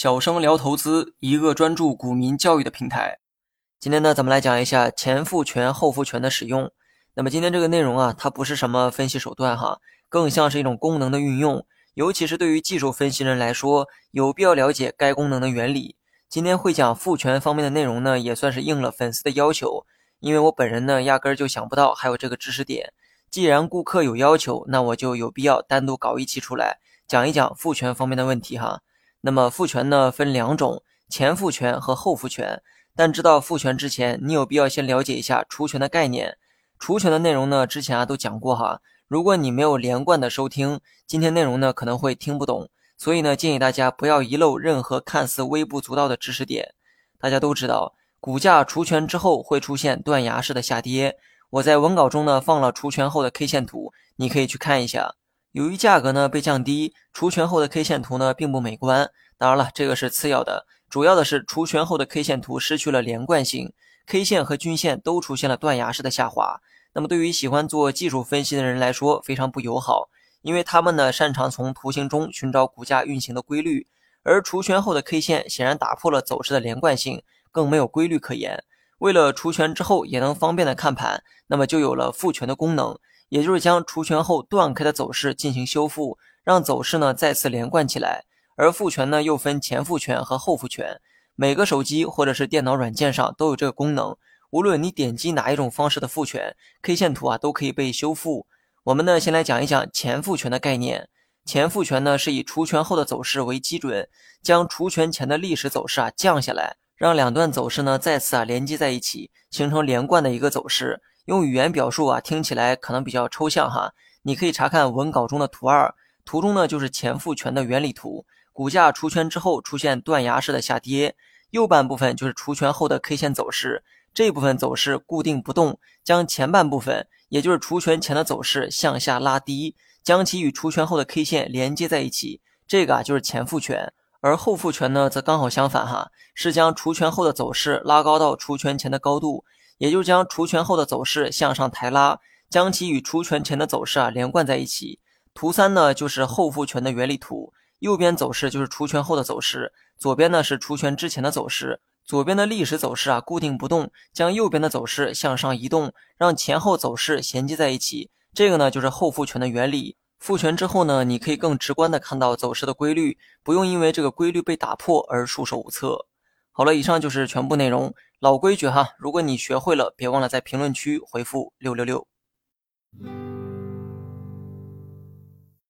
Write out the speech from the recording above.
小生聊投资，一个专注股民教育的平台。今天呢，咱们来讲一下前复权、后复权的使用。那么今天这个内容啊，它不是什么分析手段哈，更像是一种功能的运用。尤其是对于技术分析人来说，有必要了解该功能的原理。今天会讲复权方面的内容呢，也算是应了粉丝的要求，因为我本人呢，压根儿就想不到还有这个知识点。既然顾客有要求，那我就有必要单独搞一期出来讲一讲复权方面的问题哈。那么复权呢分两种，前复权和后复权。但知道复权之前，你有必要先了解一下除权的概念。除权的内容呢，之前啊都讲过哈。如果你没有连贯的收听，今天内容呢可能会听不懂。所以呢，建议大家不要遗漏任何看似微不足道的知识点。大家都知道，股价除权之后会出现断崖式的下跌。我在文稿中呢放了除权后的 K 线图，你可以去看一下。由于价格呢被降低，除权后的 K 线图呢并不美观。当然了，这个是次要的，主要的是除权后的 K 线图失去了连贯性，K 线和均线都出现了断崖式的下滑。那么对于喜欢做技术分析的人来说，非常不友好，因为他们呢擅长从图形中寻找股价运行的规律，而除权后的 K 线显然打破了走势的连贯性，更没有规律可言。为了除权之后也能方便的看盘，那么就有了复权的功能。也就是将除权后断开的走势进行修复，让走势呢再次连贯起来。而复权呢又分前复权和后复权，每个手机或者是电脑软件上都有这个功能。无论你点击哪一种方式的复权，K 线图啊都可以被修复。我们呢先来讲一讲前复权的概念。前复权呢是以除权后的走势为基准，将除权前的历史走势啊降下来，让两段走势呢再次啊连接在一起，形成连贯的一个走势。用语言表述啊，听起来可能比较抽象哈。你可以查看文稿中的图二，图中呢就是前复权的原理图。股价除权之后出现断崖式的下跌，右半部分就是除权后的 K 线走势。这部分走势固定不动，将前半部分，也就是除权前的走势向下拉低，将其与除权后的 K 线连接在一起。这个啊就是前复权。而后复权呢，则刚好相反哈，是将除权后的走势拉高到除权前的高度。也就将除权后的走势向上抬拉，将其与除权前的走势啊连贯在一起。图三呢就是后复权的原理图，右边走势就是除权后的走势，左边呢是除权之前的走势。左边的历史走势啊固定不动，将右边的走势向上移动，让前后走势衔接在一起。这个呢就是后复权的原理。复权之后呢，你可以更直观的看到走势的规律，不用因为这个规律被打破而束手无策。好了，以上就是全部内容。老规矩哈，如果你学会了，别忘了在评论区回复六六六。